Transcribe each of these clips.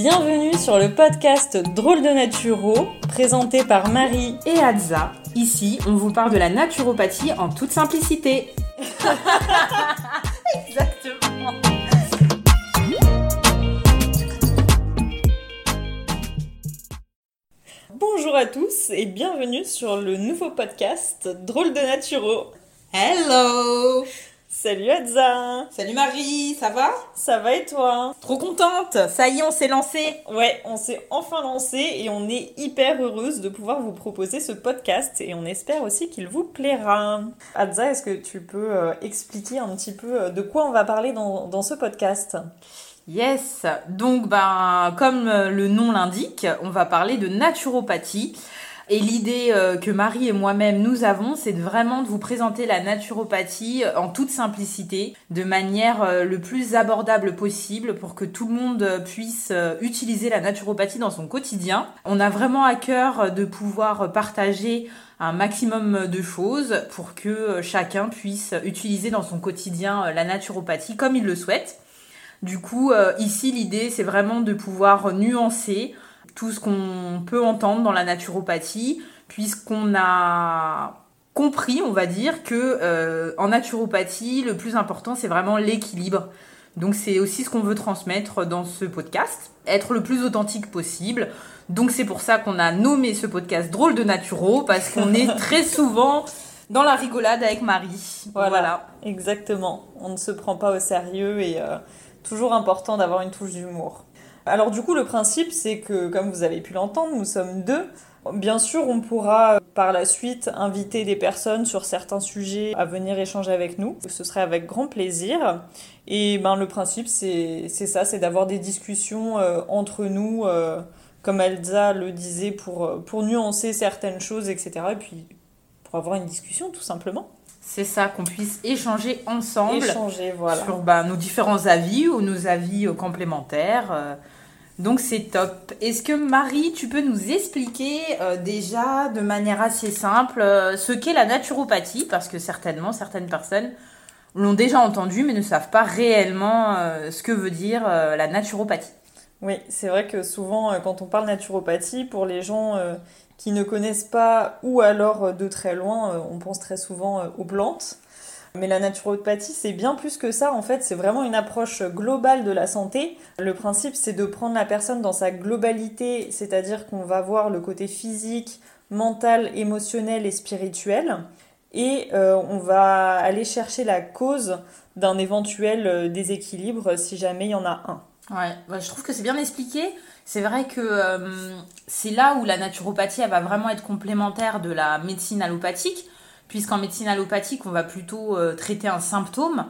Bienvenue sur le podcast Drôle de Naturo, présenté par Marie et Adza. Ici, on vous parle de la naturopathie en toute simplicité. Exactement. Bonjour à tous et bienvenue sur le nouveau podcast Drôle de Naturo. Hello Salut Adza. Salut Marie, ça va? Ça va et toi? Trop contente. Ça y est, on s'est lancé. Ouais, on s'est enfin lancé et on est hyper heureuse de pouvoir vous proposer ce podcast et on espère aussi qu'il vous plaira. Adza, est-ce que tu peux euh, expliquer un petit peu euh, de quoi on va parler dans, dans ce podcast? Yes, donc ben, comme euh, le nom l'indique, on va parler de naturopathie. Et l'idée euh, que Marie et moi-même nous avons, c'est vraiment de vous présenter la naturopathie euh, en toute simplicité, de manière euh, le plus abordable possible pour que tout le monde puisse utiliser la naturopathie dans son quotidien. On a vraiment à cœur de pouvoir partager un maximum de choses pour que chacun puisse utiliser dans son quotidien la naturopathie comme il le souhaite. Du coup, ici, l'idée, c'est vraiment de pouvoir nuancer tout ce qu'on peut entendre dans la naturopathie, puisqu'on a compris, on va dire, que euh, en naturopathie, le plus important, c'est vraiment l'équilibre. Donc c'est aussi ce qu'on veut transmettre dans ce podcast, être le plus authentique possible. Donc c'est pour ça qu'on a nommé ce podcast Drôle de Naturo, parce qu'on est très souvent dans la rigolade avec Marie. Voilà, exactement. On ne se prend pas au sérieux et euh, toujours important d'avoir une touche d'humour. Alors du coup, le principe, c'est que, comme vous avez pu l'entendre, nous sommes deux. Bien sûr, on pourra par la suite inviter des personnes sur certains sujets à venir échanger avec nous. Ce serait avec grand plaisir. Et ben, le principe, c'est ça, c'est d'avoir des discussions euh, entre nous, euh, comme Elsa le disait, pour, pour nuancer certaines choses, etc. Et puis pour avoir une discussion, tout simplement. C'est ça, qu'on puisse échanger ensemble échanger, voilà. sur ben, nos différents avis ou nos avis euh, complémentaires. Donc c'est top. Est-ce que Marie, tu peux nous expliquer euh, déjà de manière assez simple euh, ce qu'est la naturopathie? Parce que certainement certaines personnes l'ont déjà entendu mais ne savent pas réellement euh, ce que veut dire la naturopathie. Oui, c'est vrai que souvent quand on parle naturopathie, pour les gens qui ne connaissent pas ou alors de très loin, on pense très souvent aux plantes. Mais la naturopathie, c'est bien plus que ça. En fait, c'est vraiment une approche globale de la santé. Le principe, c'est de prendre la personne dans sa globalité, c'est-à-dire qu'on va voir le côté physique, mental, émotionnel et spirituel. Et euh, on va aller chercher la cause d'un éventuel euh, déséquilibre si jamais il y en a un. Ouais, je trouve que c'est bien expliqué. C'est vrai que euh, c'est là où la naturopathie va vraiment être complémentaire de la médecine allopathique puisqu'en médecine allopathique, on va plutôt euh, traiter un symptôme.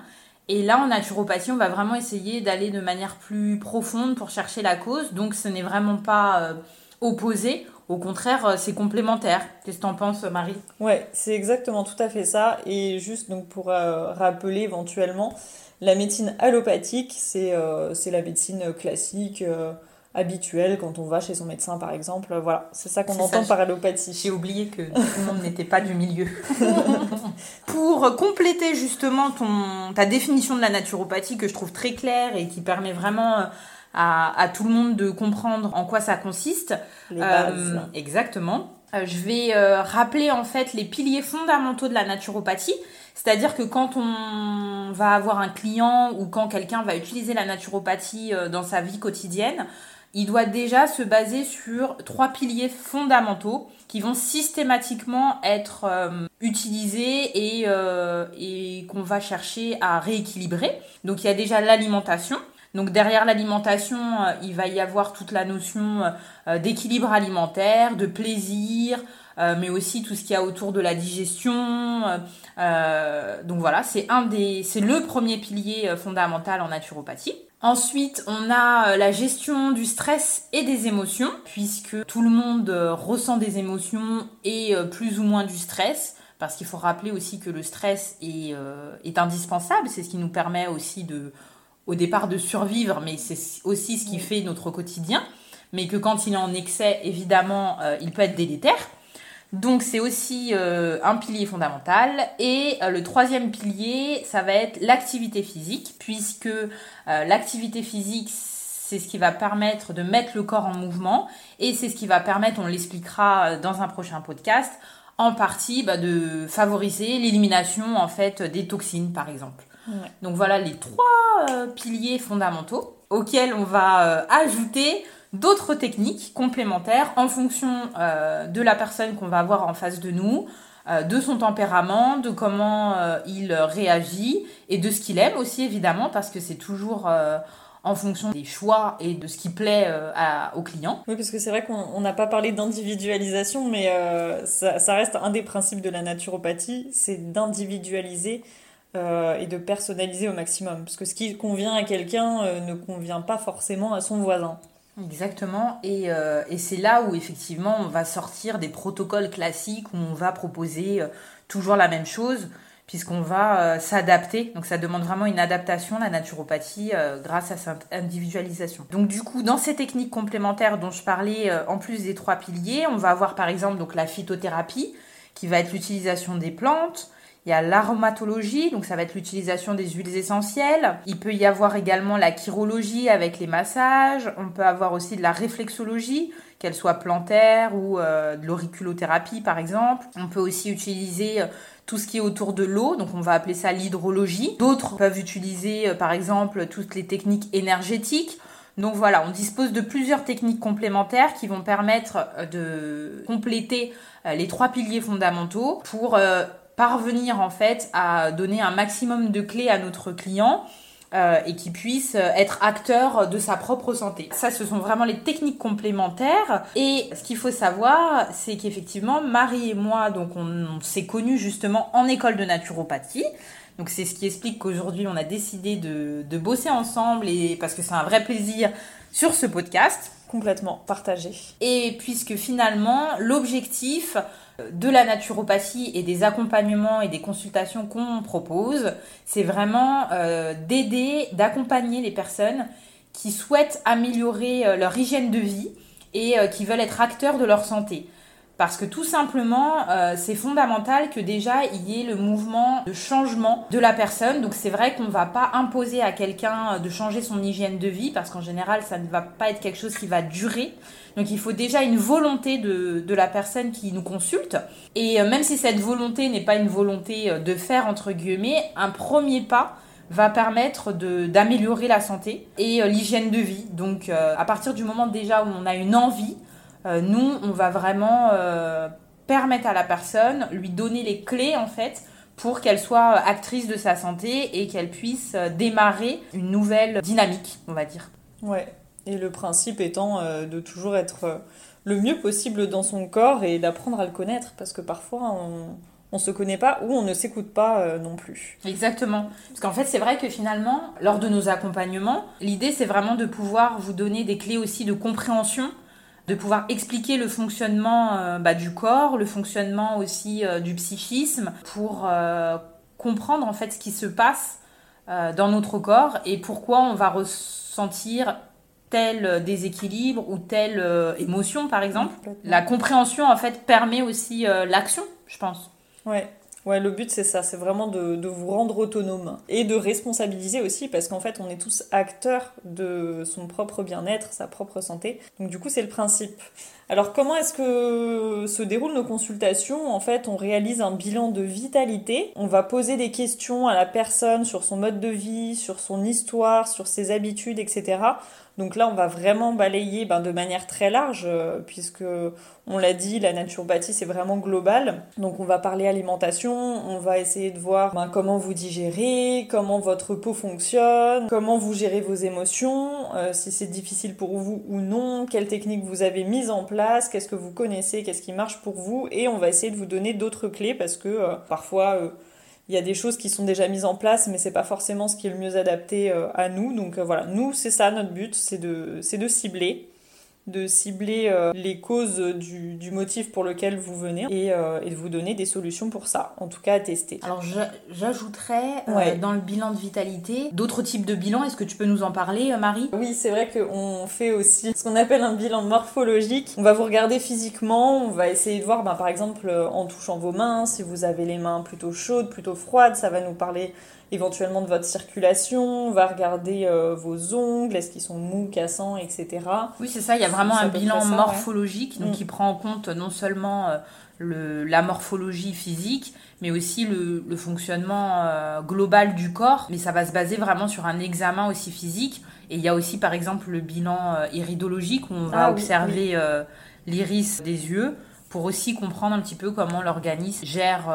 Et là, en naturopathie, on va vraiment essayer d'aller de manière plus profonde pour chercher la cause. Donc, ce n'est vraiment pas euh, opposé. Au contraire, euh, c'est complémentaire. Qu'est-ce que tu en penses, Marie? Ouais, c'est exactement tout à fait ça. Et juste donc pour rappeler éventuellement, la médecine allopathique, c'est la médecine classique habituel quand on va chez son médecin par exemple. Voilà, c'est ça qu'on entend par allopathie. J'ai oublié que tout le monde n'était pas du milieu. Pour compléter justement ton, ta définition de la naturopathie que je trouve très claire et qui permet vraiment euh, à, tout le monde de comprendre en quoi ça consiste. Les bases. Euh, exactement. Euh, je vais rappeler en fait les piliers fondamentaux de la naturopathie. C'est-à-dire que quand on va avoir un client ou quand quelqu'un va utiliser la naturopathie dans sa vie quotidienne, il doit déjà se baser sur trois piliers fondamentaux qui vont systématiquement être euh, utilisés et, euh, et qu'on va chercher à rééquilibrer. Donc il y a déjà l'alimentation. Donc derrière l'alimentation, euh, il va y avoir toute la notion d'équilibre alimentaire, de plaisir, mais aussi tout ce qu'il y a autour de la digestion. donc voilà, c'est un des, c'est le premier pilier fondamental en naturopathie. Ensuite, on a euh, la gestion du stress et des émotions, puisque tout le monde euh, ressent des émotions et euh, plus ou moins du stress, parce qu'il faut rappeler aussi que le stress est, est indispensable, c'est ce qui nous permet aussi de, au départ de survivre, mais c'est aussi ce qui fait notre quotidien, mais que quand il est en excès, évidemment, il peut être délétère. Donc c'est aussi euh, un pilier fondamental. Et euh, le troisième pilier, ça va être l'activité physique, puisque euh, l'activité physique, c'est ce qui va permettre de mettre le corps en mouvement et c'est ce qui va permettre, on l'expliquera dans un prochain podcast, en partie bah, de favoriser l'élimination en fait des toxines par exemple. Donc voilà les trois piliers fondamentaux auxquels on va ajouter d'autres techniques complémentaires en fonction euh, de la personne qu'on va avoir en face de nous, de son tempérament, de comment il réagit et de ce qu'il aime aussi évidemment parce que c'est toujours en fonction des choix et de ce qui plaît euh, aux clients. Oui, parce que c'est vrai qu'on n'a pas parlé d'individualisation, mais euh, ça, reste un des principes de la naturopathie, c'est d'individualiser euh, et de personnaliser au maximum. Parce que ce qui convient à quelqu'un ne convient pas forcément à son voisin. Exactement, et, et c'est là où effectivement on va sortir des protocoles classiques où on va proposer toujours la même chose puisqu'on va euh, s'adapter. Donc ça demande vraiment une adaptation, la naturopathie, euh, grâce à cette individualisation. Donc du coup, dans ces techniques complémentaires dont je parlais, euh, en plus des trois piliers, on va avoir par exemple donc la phytothérapie, qui va être l'utilisation des plantes. Il y a l'aromatologie, donc ça va être l'utilisation des huiles essentielles. Il peut y avoir également la chirologie avec les massages. On peut avoir aussi de la réflexologie, qu'elle soit plantaire ou de l'auriculothérapie par exemple. On peut aussi utiliser tout ce qui est autour de l'eau, donc on va appeler ça l'hydrologie. D'autres peuvent utiliser euh, par exemple toutes les techniques énergétiques. Donc voilà, on dispose de plusieurs techniques complémentaires qui vont permettre euh, de compléter euh, les trois piliers fondamentaux pour parvenir en fait à donner un maximum de clés à notre client euh, et qui puisse euh, être acteur de sa propre santé. Ça, ce sont vraiment les techniques complémentaires. Et ce qu'il faut savoir, c'est qu'effectivement, Marie et moi, donc on, s'est connus justement en école de naturopathie. Donc c'est ce qui explique qu'aujourd'hui, on a décidé de, de bosser ensemble et parce que c'est un vrai plaisir sur ce podcast. Complètement partagé. Et puisque finalement, l'objectif de la naturopathie et des accompagnements et des consultations qu'on propose, c'est vraiment euh, d'aider, d'accompagner les personnes qui souhaitent améliorer euh, leur hygiène de vie et euh, qui veulent être acteurs de leur santé. Parce que tout simplement, euh, c'est fondamental que déjà il y ait le mouvement de changement de la personne. Donc c'est vrai qu'on ne va pas imposer à quelqu'un de changer son hygiène de vie parce qu'en général ça ne va pas être quelque chose qui va durer. Donc il faut déjà une volonté de, de la personne qui nous consulte. Et euh, même si cette volonté n'est pas une volonté euh, de faire entre guillemets, un premier pas va permettre d'améliorer la santé et l'hygiène de vie. Donc à partir du moment déjà où on a une envie, euh, nous, on va vraiment euh, permettre à la personne, lui donner les clés en fait pour qu'elle soit actrice de sa santé et qu'elle puisse euh, démarrer une nouvelle dynamique, on va dire. Ouais. Et le principe étant de toujours être le mieux possible dans son corps et d'apprendre à le connaître parce que parfois on on se connaît pas ou on ne s'écoute pas non plus. Exactement. Parce qu'en fait, c'est vrai que finalement, lors de nos accompagnements, l'idée c'est vraiment de pouvoir vous donner des clés aussi de compréhension de pouvoir expliquer le fonctionnement euh, bah, du corps, le fonctionnement aussi euh, du psychisme, pour euh, comprendre en fait ce qui se passe dans notre corps et pourquoi on va ressentir tel déséquilibre ou telle émotion par exemple. La compréhension en fait permet aussi l'action, je pense. Ouais. Ouais, le but c'est ça, c'est vraiment de, de, vous rendre autonome et de responsabiliser aussi parce qu'en fait on est tous acteurs de son propre bien-être, sa propre santé. Donc du coup c'est le principe. Alors comment est-ce que se déroulent nos consultations? En fait on réalise un bilan de vitalité, on va poser des questions à la personne sur son mode de vie, sur son histoire, sur ses habitudes, etc. Donc là, on va vraiment balayer ben, de manière très large, euh, puisque on l'a dit, la naturopathie c'est vraiment global. Donc on va parler alimentation, on va essayer de voir ben, comment vous digérez, comment votre peau fonctionne, comment vous gérez vos émotions, euh, si c'est difficile pour vous ou non, quelles techniques vous avez mises en qu'est-ce que vous connaissez, qu'est-ce qui marche pour vous, et on va essayer de vous donner d'autres clés parce que euh, parfois il y a des choses qui sont déjà mises en place, mais c'est pas forcément ce qui est le mieux adapté euh, à nous. Donc euh, voilà, nous, c'est ça notre but, c'est de cibler de cibler euh, les causes du, motif pour lequel vous venez euh, et, de vous donner des solutions pour ça, en tout cas à tester. Alors j'ajouterais euh, dans le bilan de vitalité d'autres types de bilans. Est-ce que tu peux nous en parler, Marie? Oui, c'est vrai qu'on fait aussi ce qu'on appelle un bilan morphologique. On va vous regarder physiquement, on va essayer de voir, ben, par exemple, en touchant vos mains, si vous avez les mains plutôt chaudes, plutôt froides, ça va nous parler éventuellement de votre circulation, va regarder euh, vos ongles, est-ce qu'ils sont mous, cassants, etc. Oui, c'est ça, il y a vraiment un bilan morphologique, donc qui prend en compte non seulement euh, le, la morphologie physique, mais aussi le, le fonctionnement euh, global du corps. Mais ça va se baser vraiment sur un examen aussi physique. Et il y a aussi, par exemple, le bilan iridologique où on va ah observer l'iris des yeux pour aussi comprendre un petit peu comment l'organisme gère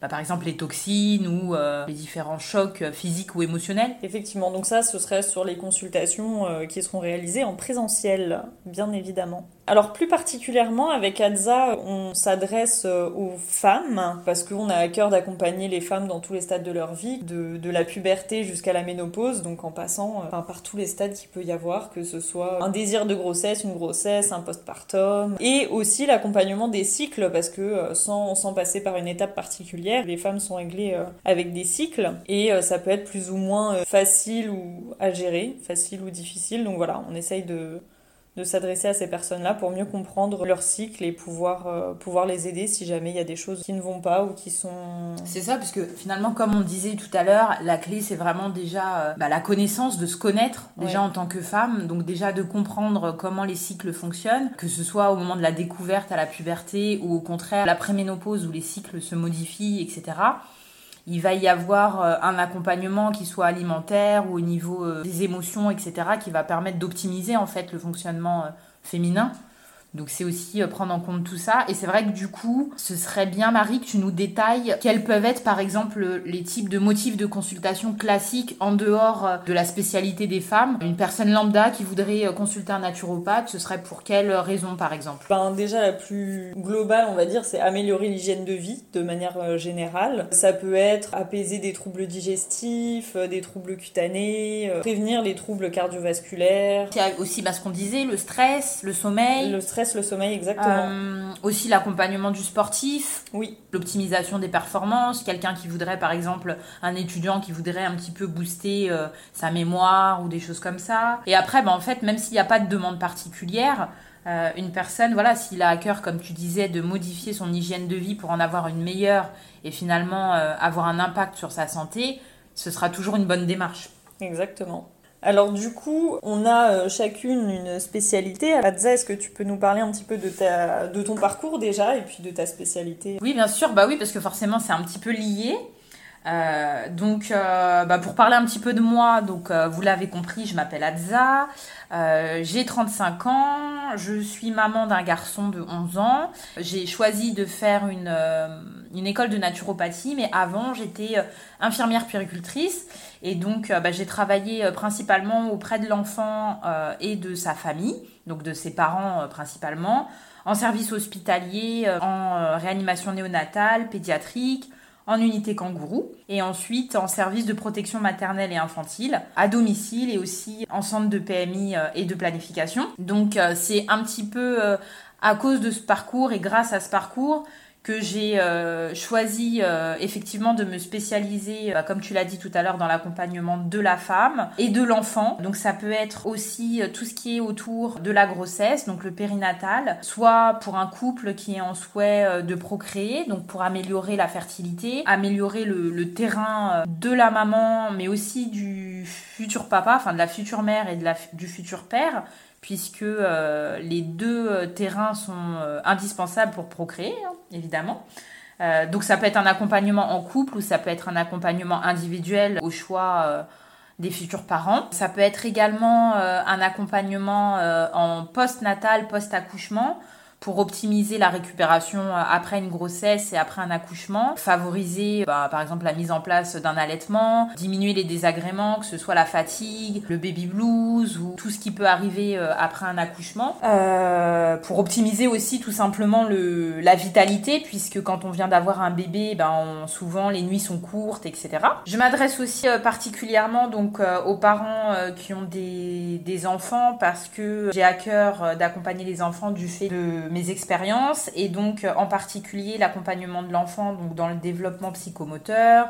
bah, par exemple les toxines ou euh, les différents chocs physiques ou émotionnels. Effectivement, donc ça, ce serait sur les consultations euh, qui seront réalisées en présentiel, bien évidemment. Alors plus particulièrement avec ADSA, on s'adresse euh, aux femmes parce qu'on a à cœur d'accompagner les femmes dans tous les stades de leur vie, de, la puberté jusqu'à la ménopause, donc en passant par tous les stades qu'il peut y avoir, que ce soit un désir de grossesse, une grossesse, un postpartum, et aussi l'accompagnement des cycles parce que sans, sans passer par une étape particulière, les femmes sont réglées euh, avec des cycles et euh, ça peut être plus ou moins euh, facile ou à gérer, facile ou difficile. Donc voilà, on essaye de, de s'adresser à ces personnes-là pour mieux comprendre leur cycle et pouvoir, euh, pouvoir les aider si jamais il y a des choses qui ne vont pas ou qui sont... C'est ça, parce que finalement, comme on disait tout à l'heure, la clé, c'est vraiment déjà euh, bah, la connaissance, de se connaître déjà en tant que femme, donc déjà de comprendre comment les cycles fonctionnent, que ce soit au moment de la découverte à la puberté ou au contraire la préménopause où les cycles se modifient, etc il va y avoir euh, un accompagnement qui soit alimentaire ou au niveau euh, des émotions, etc., qui va permettre d'optimiser en fait le fonctionnement euh, féminin. Donc c'est aussi euh, prendre en compte tout ça. Et c'est vrai que du coup, ce serait bien, Marie, que tu nous détailles quels peuvent être, par exemple, les types de motifs de consultation classiques en dehors euh, de la spécialité des femmes. Une personne lambda qui voudrait euh, consulter un naturopathe, ce serait pour quelle raison, par exemple? Ben, Déjà, la plus globale, on va dire, c'est améliorer l'hygiène de vie de manière générale. Ça peut être apaiser des troubles digestifs, des troubles cutanés, prévenir les troubles cardiovasculaires. Il y a aussi bah, ce qu'on disait, le stress, le sommeil. Le stress le sommeil, exactement. Euh, aussi l'accompagnement du sportif. Oui. L'optimisation des performances. Quelqu'un qui voudrait, par exemple, un étudiant qui voudrait un petit peu booster euh, sa mémoire ou des choses comme ça. Et après, ben, en fait, même s'il n'y a pas de demande particulière, euh, une personne, voilà, s'il a à cœur, comme tu disais, de modifier son hygiène de vie pour en avoir une meilleure et finalement avoir un impact sur sa santé, ce sera toujours une bonne démarche. Exactement. Alors du coup, on a euh, chacune une spécialité. Adza, est-ce que tu peux nous parler un petit peu de, ton parcours déjà et puis de ta spécialité? Oui, bien sûr, bah oui, parce que forcément c'est un petit peu lié. Euh, donc, euh, bah, pour parler un petit peu de moi, donc vous l'avez compris, je m'appelle Adza, j'ai 35 ans, je suis maman d'un garçon de 11 ans. J'ai choisi de faire une, une école de naturopathie, mais avant j'étais infirmière puéricultrice. Et donc, euh, bah, j'ai travaillé euh, principalement auprès de l'enfant euh, et de sa famille, donc de ses parents principalement, en service hospitalier, en réanimation néonatale, pédiatrique, en unité kangourou, et ensuite en service de protection maternelle et infantile, à domicile et aussi en centre de PMI et de planification. Donc, c'est un petit peu à cause de ce parcours et grâce à ce parcours que j'ai euh, choisi euh, effectivement de me spécialiser, euh, comme tu l'as dit tout à l'heure, dans l'accompagnement de la femme et de l'enfant. Donc ça peut être aussi tout ce qui est autour de la grossesse, donc le périnatal, soit pour un couple qui est en souhait de procréer, donc pour améliorer la fertilité, améliorer le, le terrain de la maman, mais aussi du futur papa, enfin de la future mère et de la, du futur père puisque euh, les deux euh, terrains sont euh, indispensables pour procréer, hein, évidemment. donc ça peut être un accompagnement en couple ou ça peut être un accompagnement individuel au choix des futurs parents. Ça peut être également un accompagnement en post-natal, post-accouchement pour optimiser la récupération euh, après une grossesse et après un accouchement, favoriser bah, par exemple la mise en place d'un allaitement, diminuer les désagréments, que ce soit la fatigue, le baby blues ou tout ce qui peut arriver euh, après un accouchement, euh, pour optimiser aussi tout simplement le, la vitalité puisque quand on vient d'avoir un bébé, ben, souvent les nuits sont courtes, etc. Je m'adresse aussi particulièrement donc aux parents qui ont des, des enfants parce que j'ai à cœur d'accompagner les enfants du fait de mes expériences et donc euh, en particulier l'accompagnement de l'enfant donc dans le développement psychomoteur,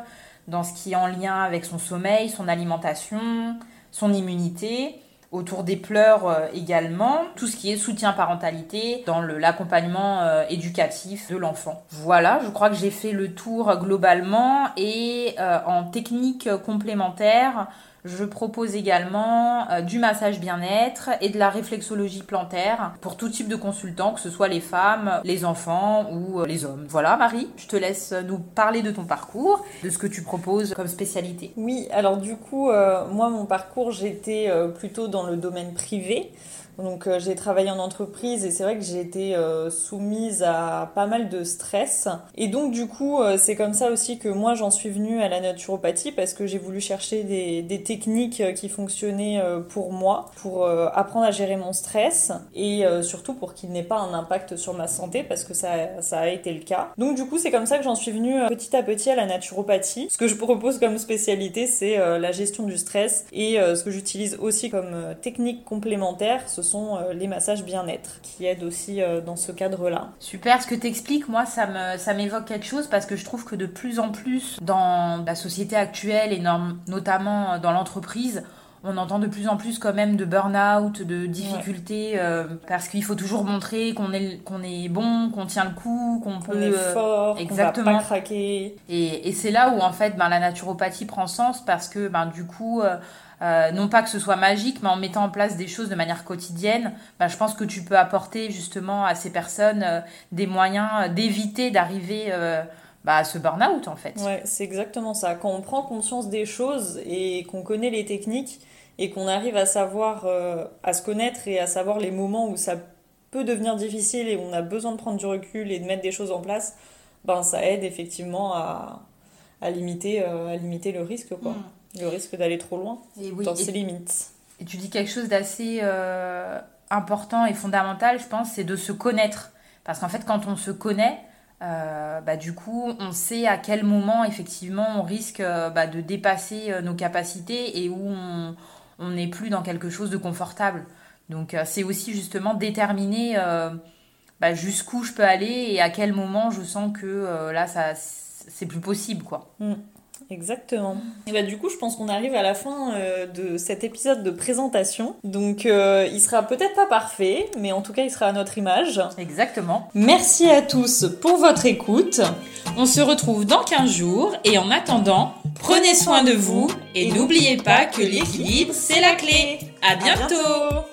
dans ce qui est en lien avec son sommeil, son alimentation, son immunité, autour des pleurs euh, également, tout ce qui est soutien parentalité dans l'accompagnement euh, éducatif de l'enfant. Voilà, je crois que j'ai fait le tour globalement et en technique complémentaire, je propose également euh, du massage bien-être et de la réflexologie plantaire pour tout type de consultants, que ce soit les femmes, les enfants ou euh, les hommes. Voilà Marie, je te laisse nous parler de ton parcours, de ce que tu proposes comme spécialité. Oui, alors du coup, euh, moi mon parcours, j'étais plutôt dans le domaine privé. Donc euh, j'ai travaillé en entreprise et c'est vrai que j'ai été euh, soumise à pas mal de stress. Et donc du coup euh, c'est comme ça aussi que moi j'en suis venue à la naturopathie parce que j'ai voulu chercher des, techniques qui fonctionnaient pour moi, pour apprendre à gérer mon stress et surtout pour qu'il n'ait pas un impact sur ma santé parce que ça, ça a été le cas. Donc du coup c'est comme ça que j'en suis venue petit à petit à la naturopathie. Ce que je propose comme spécialité c'est la gestion du stress et ce que j'utilise aussi comme technique complémentaire ce sont euh, les massages bien-être qui aident aussi euh, dans ce cadre-là. Super, ce que tu expliques, moi, ça me ça m'évoque quelque chose parce que je trouve que de plus en plus dans la société actuelle et notamment dans l'entreprise, on entend de plus en plus quand même de burn-out, de difficultés, euh, parce qu'il faut toujours montrer qu'on est, qu'on est bon, qu'on tient le coup, qu'on peut... est fort, exactement. va pas craquer. Et, et c'est là où en fait ben, la naturopathie prend sens parce que ben, du coup... Euh, non pas que ce soit magique, mais en mettant en place des choses de manière quotidienne, bah, je pense que tu peux apporter justement à ces personnes euh, des moyens euh, d'éviter d'arriver bah, à ce burn-out en fait. Ouais, c'est exactement ça. Quand on prend conscience des choses et qu'on connaît les techniques et qu'on arrive à savoir, à se connaître et à savoir les moments où ça peut devenir difficile et où on a besoin de prendre du recul et de mettre des choses en place, ben ça aide effectivement à, à limiter, à limiter le risque quoi. Mm. Le risque d'aller trop loin et dans ses limites. Et tu dis quelque chose d'assez euh, important et fondamental, je pense, c'est de se connaître. Parce qu'en fait, quand on se connaît, euh, bah, du coup, on sait à quel moment, effectivement, on risque euh, bah, de dépasser nos capacités et où on n'est plus dans quelque chose de confortable. Donc, c'est aussi justement déterminer bah, jusqu'où je peux aller et à quel moment je sens que là, ça c'est plus possible, quoi. Mm. Exactement. Et bah du coup, je pense qu'on arrive à la fin euh, de cet épisode de présentation. Donc euh, il sera peut-être pas parfait, mais en tout cas, il sera à notre image. Exactement. Merci à tous pour votre écoute. On se retrouve dans 15 jours et en attendant, prenez soin de vous et n'oubliez pas que l'équilibre, c'est la clé. À bientôt.